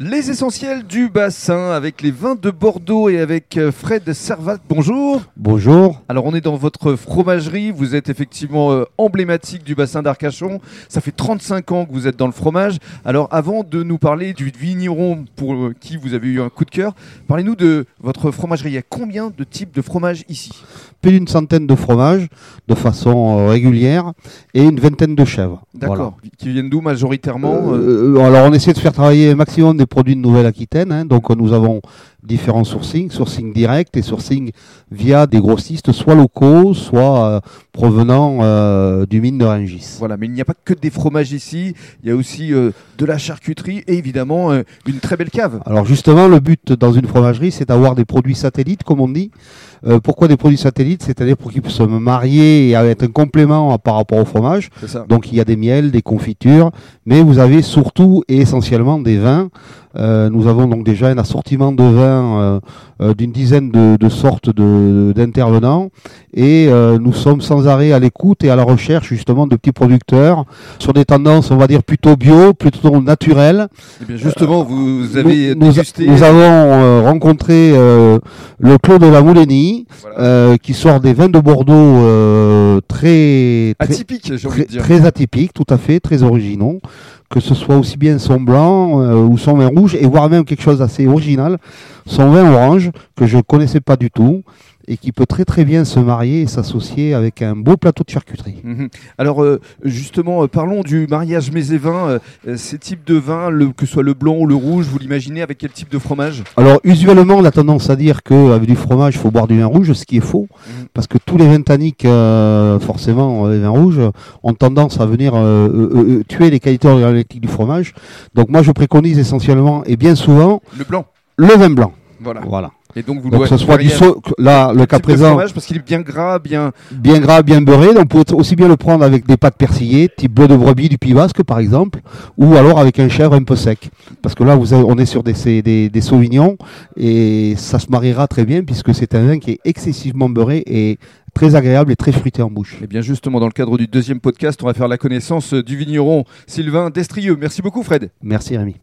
Les essentiels du bassin avec les vins de Bordeaux et avec euh, Fred Servat. Bonjour. Bonjour. Alors on est dans votre fromagerie, vous êtes effectivement euh, emblématique du bassin d'Arcachon. Ça fait 35 ans que vous êtes dans le fromage. Alors avant de nous parler du vigneron pour euh, qui vous avez eu un coup de cœur, parlez-nous de votre fromagerie. Il y a combien de types de fromage ici? Plus d'une centaine de fromages de façon euh, régulière et une vingtaine de chèvres. D'accord. Qui viennent d'où majoritairement alors on essaie de faire travailler un maximum des produits de Nouvelle-Aquitaine. hein. donc nous avons différents sourcings, sourcing direct et sourcing via des grossistes, soit locaux, soit euh, provenant euh, du mine de Rungis. Voilà, mais il n'y a pas que des fromages ici, il y a aussi euh, de la charcuterie et évidemment une très belle cave. Alors justement, le but dans une fromagerie, c'est d'avoir des produits satellites, comme on dit. Pourquoi des produits satellites? C'est-à-dire pour qu'ils puissent se marier et être un complément à- par rapport au fromage. Donc il y a des miels, des confitures, mais vous avez surtout et essentiellement des vins. Nous avons donc déjà un assortiment de vins euh, euh, d'une dizaine de, de sortes de- d'intervenants et euh, nous sommes sans arrêt à l'écoute et à la recherche justement de petits producteurs sur des tendances, on va dire plutôt bio, plutôt naturelles. Eh bien justement, vous avez nous, nous- dégusté. nous avons euh, rencontré euh, le Clos de la Moulénie Voilà. euh, qui sort des vins de Bordeaux euh, très, très, Atypique, j'ai envie très, de très atypiques, tout à fait, très originaux, que ce soit aussi bien son blanc euh, ou son vin rouge, et voire même quelque chose d'assez original, son vin orange, que je ne connaissais pas du tout, et qui peut très très bien se marier et s'associer avec un beau plateau de charcuterie. Mhm. Alors euh, justement, euh, parlons du mariage vins. euh, ces types de vins, le, que ce soit le blanc ou le rouge, vous l'imaginez avec quel type de fromage? Alors usuellement, on a tendance à dire qu'avec du fromage, il faut boire du vin rouge, ce qui est faux, Mhm. parce que tous les vins tanniques, forcément, les vins rouges, ont tendance à venir tuer les qualités organoleptiques du fromage. Donc moi, je préconise essentiellement, et bien souvent, Le blanc. le vin blanc. Voilà. Voilà. Et donc vous Donc que ce soit du variez sau- là, le cas présent, fromage parce qu'il est bien gras, bien. bien gras, bien beurré. Donc, on peut aussi bien le prendre avec des pâtes persillées, type bleu de brebis du Pays Basque, par exemple, ou alors avec un chèvre un peu sec. Parce que là, vous avez- on est sur des, des, des sauvignons et ça se mariera très bien puisque c'est un vin qui est excessivement beurré et très agréable et très fruité en bouche. Et bien justement, dans le cadre du deuxième podcast, on va faire la connaissance du vigneron Sylvain Destrieux. Merci beaucoup, Fred. Merci Rémi.